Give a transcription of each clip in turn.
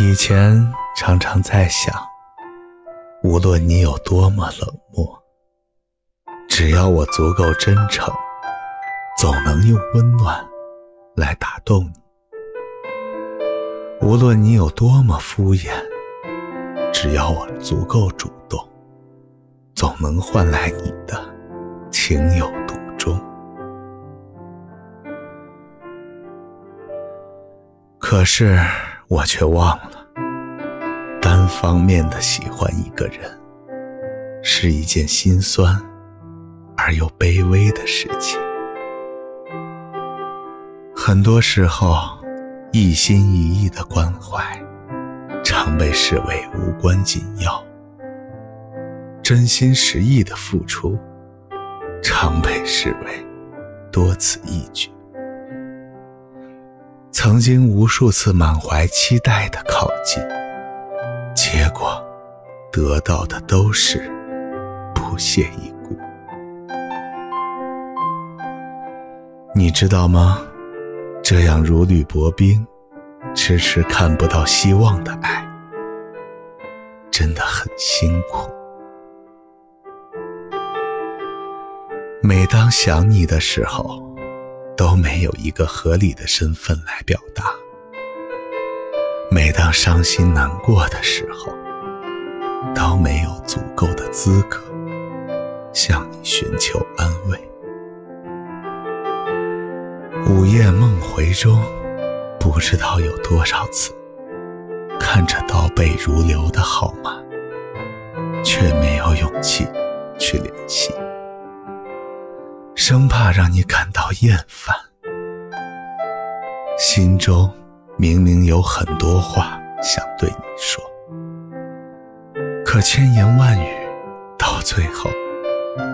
以前常常在想，无论你有多么冷漠，只要我足够真诚，总能用温暖来打动你；无论你有多么敷衍，只要我足够主动，总能换来你的情有独钟。可是。我却忘了，单方面的喜欢一个人，是一件心酸而又卑微的事情。很多时候，一心一意的关怀，常被视为无关紧要；真心实意的付出，常被视为多此一举。曾经无数次满怀期待的靠近，结果得到的都是不屑一顾。你知道吗？这样如履薄冰、迟迟看不到希望的爱，真的很辛苦。每当想你的时候。都没有一个合理的身份来表达。每当伤心难过的时候，都没有足够的资格向你寻求安慰。午夜梦回中，不知道有多少次看着倒背如流的号码，却没有勇气去联系。生怕让你感到厌烦，心中明明有很多话想对你说，可千言万语到最后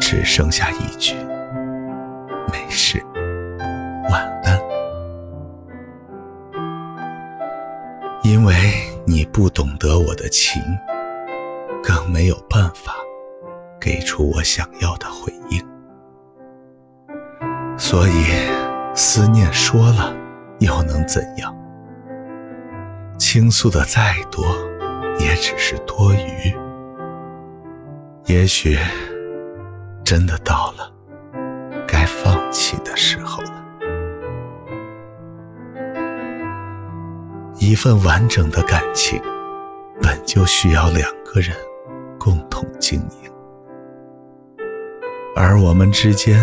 只剩下一句“没事，晚安”。因为你不懂得我的情，更没有办法给出我想要的回应。所以，思念说了又能怎样？倾诉的再多，也只是多余。也许，真的到了该放弃的时候了。一份完整的感情，本就需要两个人共同经营，而我们之间。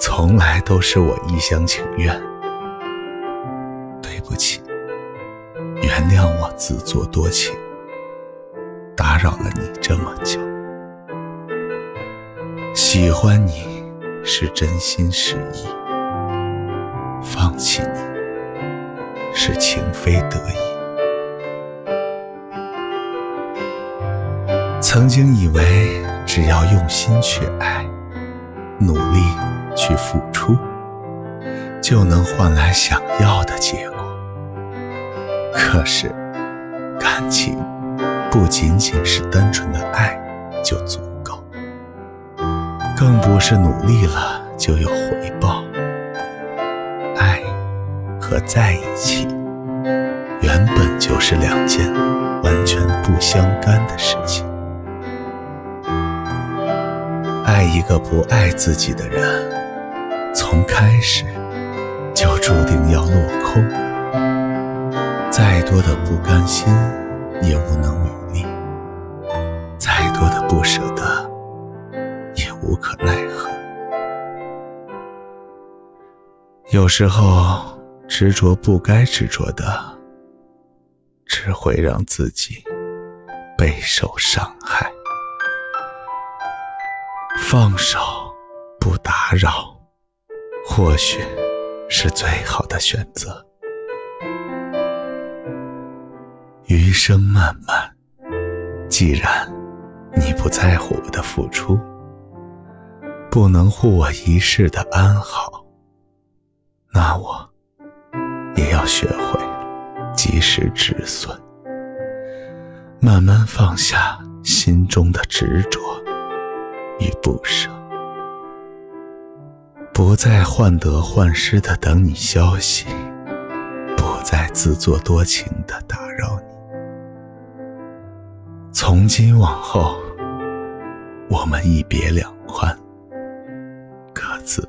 从来都是我一厢情愿，对不起，原谅我自作多情，打扰了你这么久。喜欢你是真心实意，放弃你是情非得已。曾经以为只要用心去爱，努力。去付出，就能换来想要的结果。可是，感情不仅仅是单纯的爱就足够，更不是努力了就有回报。爱和在一起，原本就是两件完全不相干的事情。爱一个不爱自己的人。从开始就注定要落空，再多的不甘心也无能为力，再多的不舍得也无可奈何。有时候执着不该执着的，只会让自己备受伤害。放手，不打扰。或许是最好的选择。余生漫漫，既然你不在乎我的付出，不能护我一世的安好，那我也要学会及时止损，慢慢放下心中的执着与不舍。不再患得患失的等你消息不再自作多情的打扰你。从今往后我们一别两宽各自